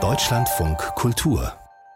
Deutschlandfunk Kultur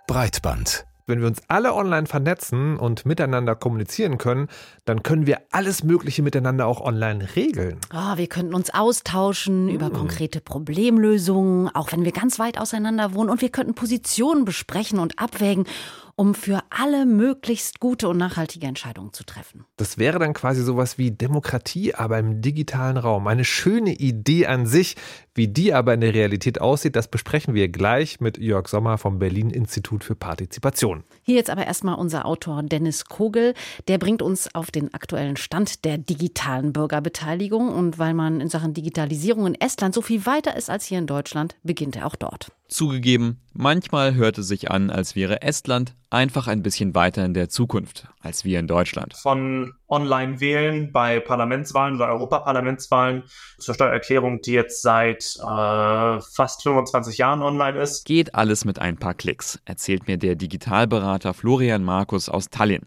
Breitband wenn wir uns alle online vernetzen und miteinander kommunizieren können, dann können wir alles Mögliche miteinander auch online regeln. Oh, wir könnten uns austauschen hm. über konkrete Problemlösungen, auch wenn wir ganz weit auseinander wohnen. Und wir könnten Positionen besprechen und abwägen um für alle möglichst gute und nachhaltige Entscheidungen zu treffen. Das wäre dann quasi sowas wie Demokratie, aber im digitalen Raum. Eine schöne Idee an sich. Wie die aber in der Realität aussieht, das besprechen wir gleich mit Jörg Sommer vom Berlin Institut für Partizipation. Hier jetzt aber erstmal unser Autor Dennis Kogel. Der bringt uns auf den aktuellen Stand der digitalen Bürgerbeteiligung. Und weil man in Sachen Digitalisierung in Estland so viel weiter ist als hier in Deutschland, beginnt er auch dort. Zugegeben, manchmal hört es sich an, als wäre Estland einfach ein bisschen weiter in der Zukunft als wir in Deutschland. Von Online-Wählen bei Parlamentswahlen oder Europaparlamentswahlen zur Steuererklärung, die jetzt seit äh, fast 25 Jahren online ist. Geht alles mit ein paar Klicks, erzählt mir der Digitalberater Florian Markus aus Tallinn.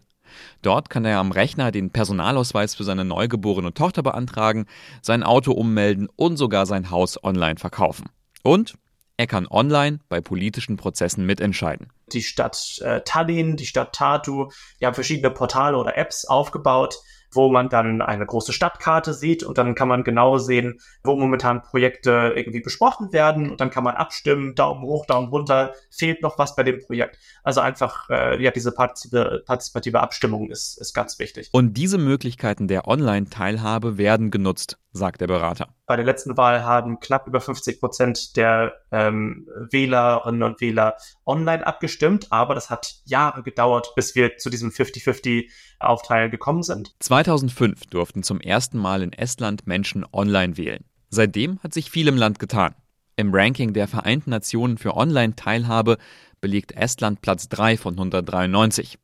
Dort kann er am Rechner den Personalausweis für seine neugeborene Tochter beantragen, sein Auto ummelden und sogar sein Haus online verkaufen. Und er kann online bei politischen Prozessen mitentscheiden. Die Stadt äh, Tallinn, die Stadt Tartu, die haben verschiedene Portale oder Apps aufgebaut, wo man dann eine große Stadtkarte sieht und dann kann man genau sehen, wo momentan Projekte irgendwie besprochen werden und dann kann man abstimmen, Daumen hoch, Daumen runter, fehlt noch was bei dem Projekt. Also einfach, äh, ja, diese partizipative, partizipative Abstimmung ist, ist ganz wichtig. Und diese Möglichkeiten der Online-Teilhabe werden genutzt, sagt der Berater. Bei der letzten Wahl haben knapp über 50 Prozent der ähm, Wählerinnen und Wähler online abgestimmt, aber das hat Jahre gedauert, bis wir zu diesem 50-50 Aufteil gekommen sind. 2005 durften zum ersten Mal in Estland Menschen online wählen. Seitdem hat sich viel im Land getan. Im Ranking der Vereinten Nationen für Online-Teilhabe belegt Estland Platz 3 von 193.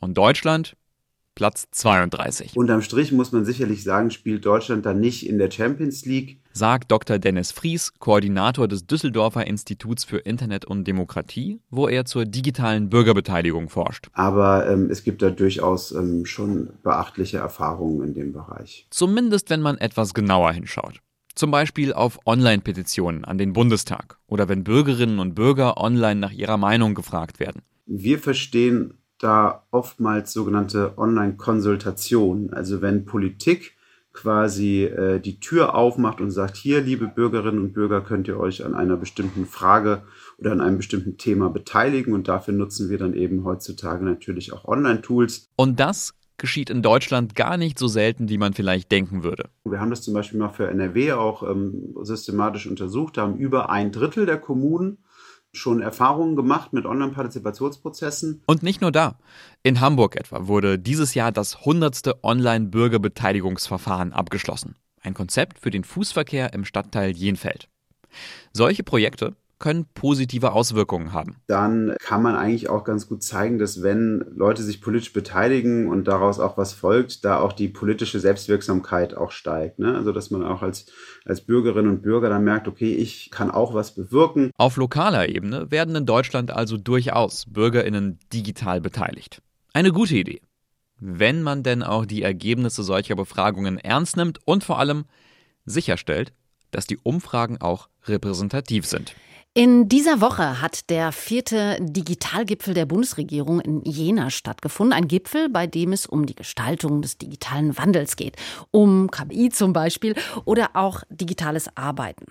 Und Deutschland Platz 32. Unterm Strich muss man sicherlich sagen, spielt Deutschland dann nicht in der Champions League. Sagt Dr. Dennis Fries, Koordinator des Düsseldorfer Instituts für Internet und Demokratie, wo er zur digitalen Bürgerbeteiligung forscht. Aber ähm, es gibt da durchaus ähm, schon beachtliche Erfahrungen in dem Bereich. Zumindest wenn man etwas genauer hinschaut. Zum Beispiel auf Online-Petitionen an den Bundestag oder wenn Bürgerinnen und Bürger online nach ihrer Meinung gefragt werden. Wir verstehen da oftmals sogenannte Online-Konsultationen. Also wenn Politik quasi äh, die Tür aufmacht und sagt, hier, liebe Bürgerinnen und Bürger, könnt ihr euch an einer bestimmten Frage oder an einem bestimmten Thema beteiligen. Und dafür nutzen wir dann eben heutzutage natürlich auch Online-Tools. Und das geschieht in Deutschland gar nicht so selten, wie man vielleicht denken würde. Wir haben das zum Beispiel mal für NRW auch ähm, systematisch untersucht. Da haben über ein Drittel der Kommunen schon Erfahrungen gemacht mit Online-Partizipationsprozessen. Und nicht nur da. In Hamburg etwa wurde dieses Jahr das 100. Online-Bürgerbeteiligungsverfahren abgeschlossen. Ein Konzept für den Fußverkehr im Stadtteil Jenfeld. Solche Projekte können positive Auswirkungen haben. Dann kann man eigentlich auch ganz gut zeigen, dass wenn Leute sich politisch beteiligen und daraus auch was folgt, da auch die politische Selbstwirksamkeit auch steigt. Ne? Also dass man auch als, als Bürgerin und Bürger dann merkt, okay, ich kann auch was bewirken. Auf lokaler Ebene werden in Deutschland also durchaus Bürgerinnen digital beteiligt. Eine gute Idee. Wenn man denn auch die Ergebnisse solcher Befragungen ernst nimmt und vor allem sicherstellt, dass die Umfragen auch repräsentativ sind. In dieser Woche hat der vierte Digitalgipfel der Bundesregierung in Jena stattgefunden. Ein Gipfel, bei dem es um die Gestaltung des digitalen Wandels geht. Um KI zum Beispiel oder auch digitales Arbeiten.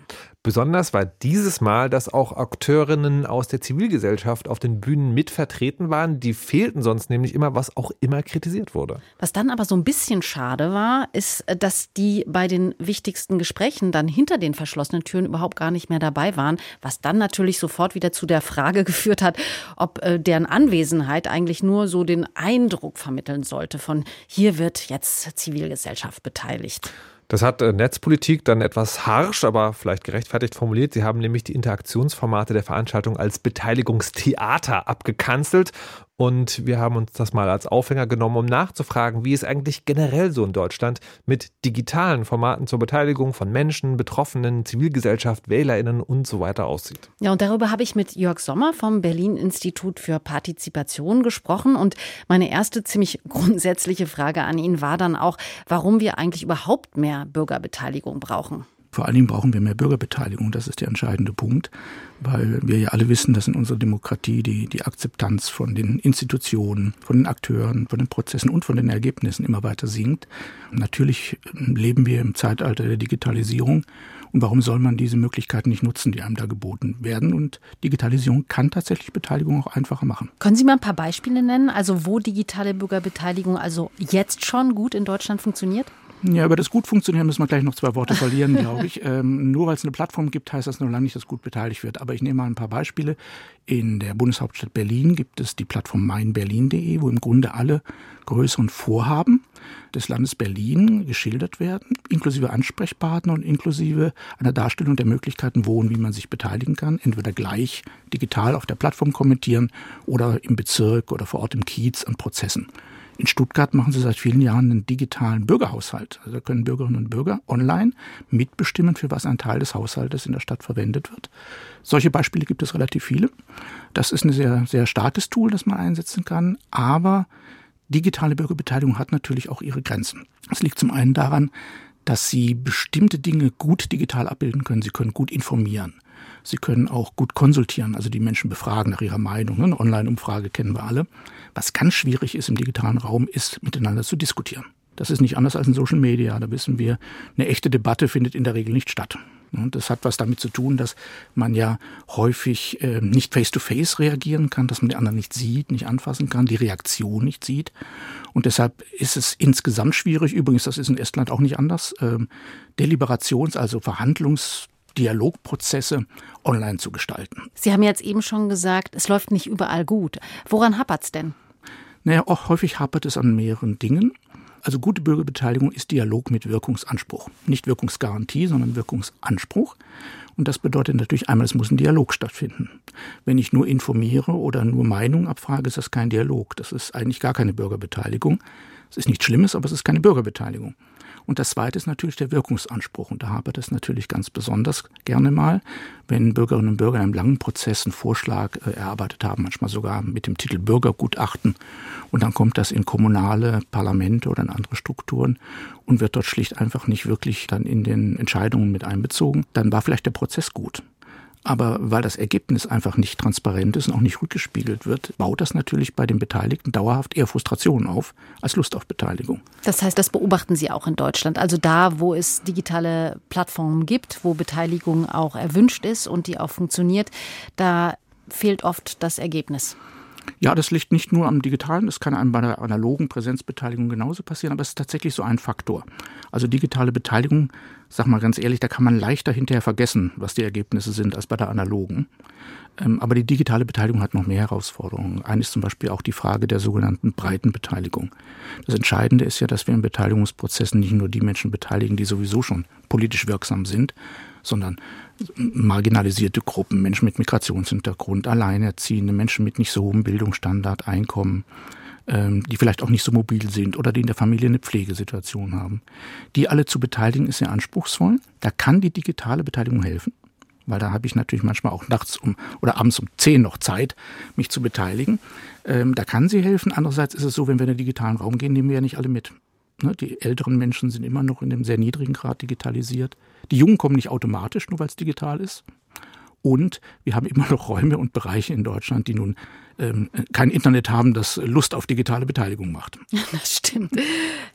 Besonders war dieses Mal, dass auch Akteurinnen aus der Zivilgesellschaft auf den Bühnen mitvertreten waren. Die fehlten sonst nämlich immer, was auch immer kritisiert wurde. Was dann aber so ein bisschen schade war, ist, dass die bei den wichtigsten Gesprächen dann hinter den verschlossenen Türen überhaupt gar nicht mehr dabei waren, was dann natürlich sofort wieder zu der Frage geführt hat, ob äh, deren Anwesenheit eigentlich nur so den Eindruck vermitteln sollte von hier wird jetzt Zivilgesellschaft beteiligt. Das hat äh, Netzpolitik dann etwas harsch, aber vielleicht gerechtfertigt formuliert. Sie haben nämlich die Interaktionsformate der Veranstaltung als Beteiligungstheater abgekanzelt und wir haben uns das mal als Aufhänger genommen, um nachzufragen, wie es eigentlich generell so in Deutschland mit digitalen Formaten zur Beteiligung von Menschen, Betroffenen, Zivilgesellschaft, WählerInnen und so weiter aussieht. Ja, und darüber habe ich mit Jörg Sommer vom Berlin-Institut für Partizipation gesprochen. Und meine erste ziemlich grundsätzliche Frage an ihn war dann auch, warum wir eigentlich überhaupt mehr Bürgerbeteiligung brauchen. Vor allen Dingen brauchen wir mehr Bürgerbeteiligung. Das ist der entscheidende Punkt, weil wir ja alle wissen, dass in unserer Demokratie die, die Akzeptanz von den Institutionen, von den Akteuren, von den Prozessen und von den Ergebnissen immer weiter sinkt. Natürlich leben wir im Zeitalter der Digitalisierung. Und warum soll man diese Möglichkeiten nicht nutzen, die einem da geboten werden? Und Digitalisierung kann tatsächlich Beteiligung auch einfacher machen. Können Sie mal ein paar Beispiele nennen, also wo digitale Bürgerbeteiligung also jetzt schon gut in Deutschland funktioniert? Ja, über das gut funktionieren müssen wir gleich noch zwei Worte verlieren, glaube ich. Ähm, nur weil es eine Plattform gibt, heißt das noch lange nicht, dass gut beteiligt wird. Aber ich nehme mal ein paar Beispiele. In der Bundeshauptstadt Berlin gibt es die Plattform meinberlin.de, wo im Grunde alle größeren Vorhaben des Landes Berlin geschildert werden, inklusive Ansprechpartner und inklusive einer Darstellung der Möglichkeiten, wo und wie man sich beteiligen kann. Entweder gleich digital auf der Plattform kommentieren oder im Bezirk oder vor Ort im Kiez an Prozessen. In Stuttgart machen sie seit vielen Jahren einen digitalen Bürgerhaushalt. Also können Bürgerinnen und Bürger online mitbestimmen, für was ein Teil des Haushaltes in der Stadt verwendet wird. Solche Beispiele gibt es relativ viele. Das ist ein sehr, sehr starkes Tool, das man einsetzen kann. Aber digitale Bürgerbeteiligung hat natürlich auch ihre Grenzen. Es liegt zum einen daran, dass sie bestimmte Dinge gut digital abbilden können. Sie können gut informieren. Sie können auch gut konsultieren, also die Menschen befragen nach ihrer Meinung. Eine Online-Umfrage kennen wir alle. Was ganz schwierig ist im digitalen Raum, ist miteinander zu diskutieren. Das ist nicht anders als in Social Media. Da wissen wir, eine echte Debatte findet in der Regel nicht statt. Und das hat was damit zu tun, dass man ja häufig äh, nicht face-to-face -face reagieren kann, dass man den anderen nicht sieht, nicht anfassen kann, die Reaktion nicht sieht. Und deshalb ist es insgesamt schwierig, übrigens, das ist in Estland auch nicht anders, ähm, Deliberations-, also Verhandlungs- Dialogprozesse online zu gestalten. Sie haben jetzt eben schon gesagt, es läuft nicht überall gut. Woran hapert es denn? Naja, auch häufig hapert es an mehreren Dingen. Also gute Bürgerbeteiligung ist Dialog mit Wirkungsanspruch. Nicht Wirkungsgarantie, sondern Wirkungsanspruch. Und das bedeutet natürlich einmal, es muss ein Dialog stattfinden. Wenn ich nur informiere oder nur Meinung abfrage, ist das kein Dialog. Das ist eigentlich gar keine Bürgerbeteiligung. Es ist nichts Schlimmes, aber es ist keine Bürgerbeteiligung. Und das Zweite ist natürlich der Wirkungsanspruch. Und da hapert es natürlich ganz besonders gerne mal, wenn Bürgerinnen und Bürger in einem langen Prozess einen Vorschlag äh, erarbeitet haben, manchmal sogar mit dem Titel Bürgergutachten. Und dann kommt das in kommunale Parlamente oder in andere Strukturen und wird dort schlicht einfach nicht wirklich dann in den Entscheidungen mit einbezogen. Dann war vielleicht der Prozess gut. Aber weil das Ergebnis einfach nicht transparent ist und auch nicht rückgespiegelt wird, baut das natürlich bei den Beteiligten dauerhaft eher Frustration auf als Lust auf Beteiligung. Das heißt, das beobachten Sie auch in Deutschland. Also da, wo es digitale Plattformen gibt, wo Beteiligung auch erwünscht ist und die auch funktioniert, da fehlt oft das Ergebnis. Ja, das liegt nicht nur am Digitalen, das kann einem bei der analogen Präsenzbeteiligung genauso passieren, aber es ist tatsächlich so ein Faktor. Also digitale Beteiligung, sag mal ganz ehrlich, da kann man leichter hinterher vergessen, was die Ergebnisse sind, als bei der analogen. Ähm, aber die digitale Beteiligung hat noch mehr Herausforderungen. Eine ist zum Beispiel auch die Frage der sogenannten breiten Beteiligung. Das Entscheidende ist ja, dass wir in Beteiligungsprozessen nicht nur die Menschen beteiligen, die sowieso schon politisch wirksam sind, sondern marginalisierte Gruppen, Menschen mit Migrationshintergrund, Alleinerziehende, Menschen mit nicht so hohem Bildungsstandard, Einkommen, ähm, die vielleicht auch nicht so mobil sind oder die in der Familie eine Pflegesituation haben. Die alle zu beteiligen ist sehr anspruchsvoll. Da kann die digitale Beteiligung helfen, weil da habe ich natürlich manchmal auch nachts um oder abends um zehn noch Zeit, mich zu beteiligen. Ähm, da kann sie helfen. Andererseits ist es so, wenn wir in den digitalen Raum gehen, nehmen wir ja nicht alle mit. Ne, die älteren Menschen sind immer noch in einem sehr niedrigen Grad digitalisiert. Die Jungen kommen nicht automatisch, nur weil es digital ist. Und wir haben immer noch Räume und Bereiche in Deutschland, die nun ähm, kein Internet haben, das Lust auf digitale Beteiligung macht. Das stimmt.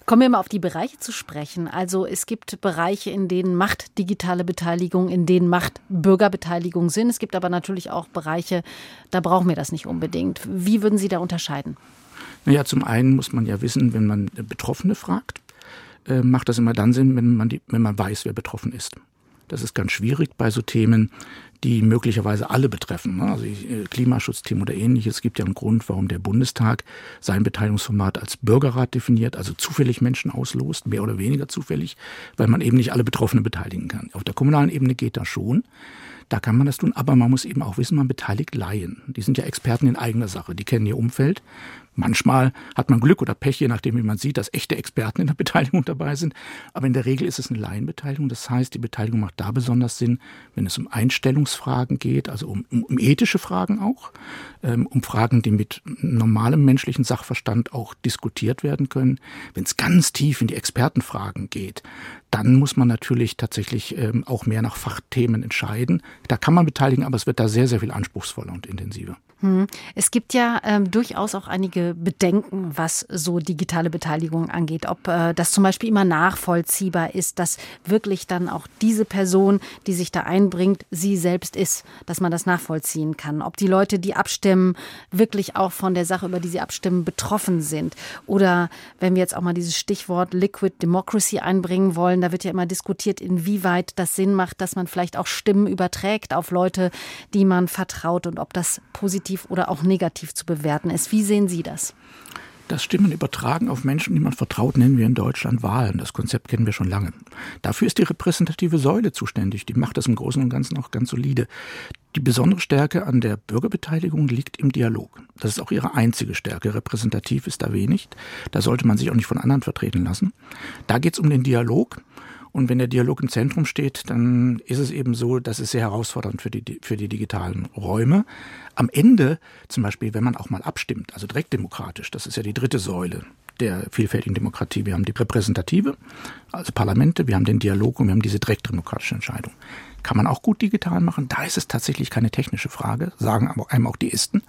Kommen wir mal auf die Bereiche zu sprechen. Also es gibt Bereiche, in denen macht digitale Beteiligung, in denen macht Bürgerbeteiligung Sinn. Es gibt aber natürlich auch Bereiche, da brauchen wir das nicht unbedingt. Wie würden Sie da unterscheiden? Naja, zum einen muss man ja wissen, wenn man Betroffene fragt, äh, macht das immer dann Sinn, wenn man, die, wenn man weiß, wer betroffen ist. Das ist ganz schwierig bei so Themen, die möglicherweise alle betreffen. Ne? Also äh, Klimaschutzthemen oder ähnliches. Es gibt ja einen Grund, warum der Bundestag sein Beteiligungsformat als Bürgerrat definiert, also zufällig Menschen auslost, mehr oder weniger zufällig, weil man eben nicht alle Betroffenen beteiligen kann. Auf der kommunalen Ebene geht das schon. Da kann man das tun, aber man muss eben auch wissen, man beteiligt Laien. Die sind ja Experten in eigener Sache, die kennen ihr Umfeld. Manchmal hat man Glück oder Pech, je nachdem, wie man sieht, dass echte Experten in der Beteiligung dabei sind. Aber in der Regel ist es eine Laienbeteiligung. Das heißt, die Beteiligung macht da besonders Sinn, wenn es um Einstellungs Grundsatzfragen geht, also um, um, um ethische Fragen auch, ähm, um Fragen, die mit normalem menschlichen Sachverstand auch diskutiert werden können. Wenn es ganz tief in die Expertenfragen geht, dann muss man natürlich tatsächlich ähm, auch mehr nach Fachthemen entscheiden. Da kann man beteiligen, aber es wird da sehr, sehr viel anspruchsvoller und intensiver. Hm. Es gibt ja ähm, durchaus auch einige Bedenken, was so digitale Beteiligung angeht. Ob äh, das zum Beispiel immer nachvollziehbar ist, dass wirklich dann auch diese Person, die sich da einbringt, sie selbst ist, dass man das nachvollziehen kann. Ob die Leute, die abstimmen, wirklich auch von der Sache, über die sie abstimmen, betroffen sind. Oder wenn wir jetzt auch mal dieses Stichwort Liquid Democracy einbringen wollen, da wird ja immer diskutiert, inwieweit das Sinn macht, dass man vielleicht auch Stimmen überträgt auf Leute, die man vertraut und ob das positiv positiv oder auch negativ zu bewerten ist. Wie sehen Sie das? Das Stimmen übertragen auf Menschen, die man vertraut, nennen wir in Deutschland Wahlen. Das Konzept kennen wir schon lange. Dafür ist die repräsentative Säule zuständig. Die macht das im Großen und Ganzen auch ganz solide. Die besondere Stärke an der Bürgerbeteiligung liegt im Dialog. Das ist auch ihre einzige Stärke. Repräsentativ ist da wenig. Da sollte man sich auch nicht von anderen vertreten lassen. Da geht es um den Dialog. Und wenn der Dialog im Zentrum steht, dann ist es eben so, das ist sehr herausfordernd für die, für die digitalen Räume. Am Ende, zum Beispiel, wenn man auch mal abstimmt, also direkt demokratisch, das ist ja die dritte Säule der vielfältigen Demokratie. Wir haben die repräsentative, also Parlamente, wir haben den Dialog und wir haben diese direktdemokratische Entscheidung. Kann man auch gut digital machen. Da ist es tatsächlich keine technische Frage, sagen aber einem auch die Isten,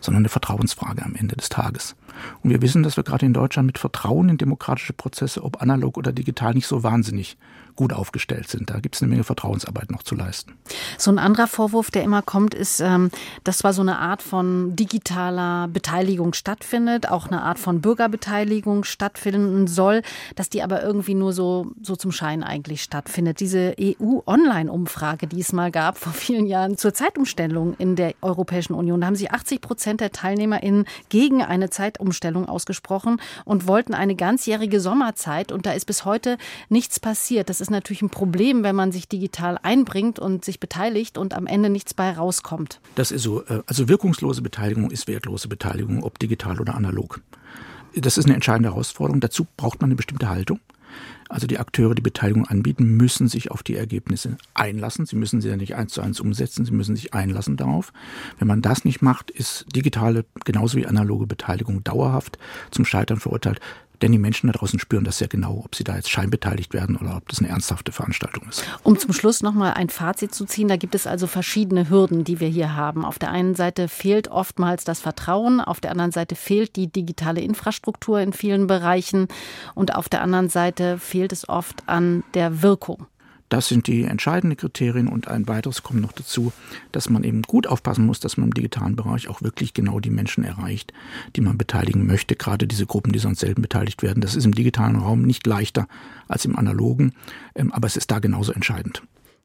sondern eine Vertrauensfrage am Ende des Tages. Und wir wissen, dass wir gerade in Deutschland mit Vertrauen in demokratische Prozesse, ob analog oder digital, nicht so wahnsinnig gut aufgestellt sind. Da gibt es eine Menge Vertrauensarbeit noch zu leisten. So ein anderer Vorwurf, der immer kommt, ist, ähm, dass zwar so eine Art von digitaler Beteiligung stattfindet, auch eine Art von Bürgerbeteiligung stattfinden soll, dass die aber irgendwie nur so, so zum Schein eigentlich stattfindet. Diese EU-Online-Umfrage, die es mal gab vor vielen Jahren zur Zeitumstellung in der Europäischen Union, da haben sich 80 Prozent der TeilnehmerInnen gegen eine Zeitumstellung ausgesprochen und wollten eine ganzjährige Sommerzeit und da ist bis heute nichts passiert. Das ist ist natürlich ein Problem, wenn man sich digital einbringt und sich beteiligt und am Ende nichts bei rauskommt. Das ist so. Äh, also wirkungslose Beteiligung ist wertlose Beteiligung, ob digital oder analog. Das ist eine entscheidende Herausforderung. Dazu braucht man eine bestimmte Haltung. Also die Akteure, die Beteiligung anbieten, müssen sich auf die Ergebnisse einlassen. Sie müssen sie ja nicht eins zu eins umsetzen, sie müssen sich einlassen darauf. Wenn man das nicht macht, ist digitale genauso wie analoge Beteiligung dauerhaft zum Scheitern verurteilt. Denn die Menschen da draußen spüren das sehr genau, ob sie da jetzt scheinbeteiligt werden oder ob das eine ernsthafte Veranstaltung ist. Um zum Schluss nochmal ein Fazit zu ziehen, da gibt es also verschiedene Hürden, die wir hier haben. Auf der einen Seite fehlt oftmals das Vertrauen, auf der anderen Seite fehlt die digitale Infrastruktur in vielen Bereichen und auf der anderen Seite fehlt es oft an der Wirkung. Das sind die entscheidenden Kriterien und ein weiteres kommt noch dazu, dass man eben gut aufpassen muss, dass man im digitalen Bereich auch wirklich genau die Menschen erreicht, die man beteiligen möchte, gerade diese Gruppen, die sonst selten beteiligt werden. Das ist im digitalen Raum nicht leichter als im analogen, ähm, aber es ist da genauso entscheidend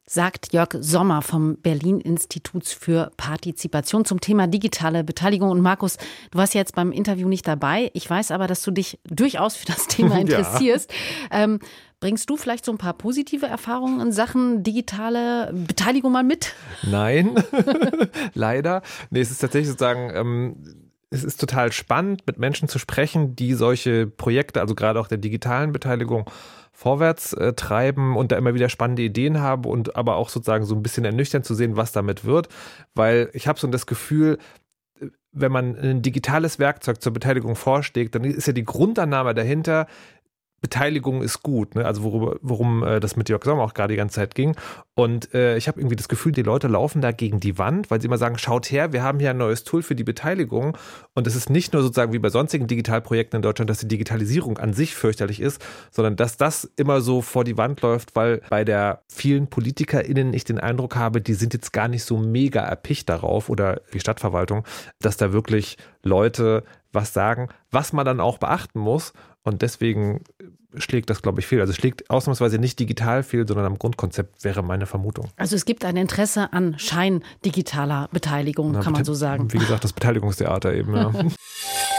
sagt Jörg Sommer vom Berlin Instituts für Partizipation zum Thema digitale Beteiligung. Und Markus, du warst jetzt beim Interview nicht dabei. Ich weiß aber, dass du dich durchaus für das Thema interessierst. ja. ähm, Bringst du vielleicht so ein paar positive Erfahrungen in Sachen digitale Beteiligung mal mit? Nein, leider. Nee, es ist tatsächlich sozusagen, ähm, es ist total spannend, mit Menschen zu sprechen, die solche Projekte, also gerade auch der digitalen Beteiligung, vorwärts äh, treiben und da immer wieder spannende Ideen haben und aber auch sozusagen so ein bisschen ernüchternd zu sehen, was damit wird. Weil ich habe so das Gefühl, äh, wenn man ein digitales Werkzeug zur Beteiligung vorschlägt, dann ist ja die Grundannahme dahinter, Beteiligung ist gut, ne? also worüber, worum äh, das mit Jörg Sommer auch gerade die ganze Zeit ging. Und äh, ich habe irgendwie das Gefühl, die Leute laufen da gegen die Wand, weil sie immer sagen, schaut her, wir haben hier ein neues Tool für die Beteiligung. Und es ist nicht nur sozusagen wie bei sonstigen Digitalprojekten in Deutschland, dass die Digitalisierung an sich fürchterlich ist, sondern dass das immer so vor die Wand läuft, weil bei der vielen PolitikerInnen ich den Eindruck habe, die sind jetzt gar nicht so mega erpicht darauf oder die Stadtverwaltung, dass da wirklich Leute was sagen, was man dann auch beachten muss. Und deswegen schlägt das, glaube ich, fehl. Also es schlägt ausnahmsweise nicht digital fehl, sondern am Grundkonzept wäre meine Vermutung. Also es gibt ein Interesse an scheindigitaler Beteiligung, Na, kann man so sagen. Wie gesagt, das Beteiligungstheater eben. Ja.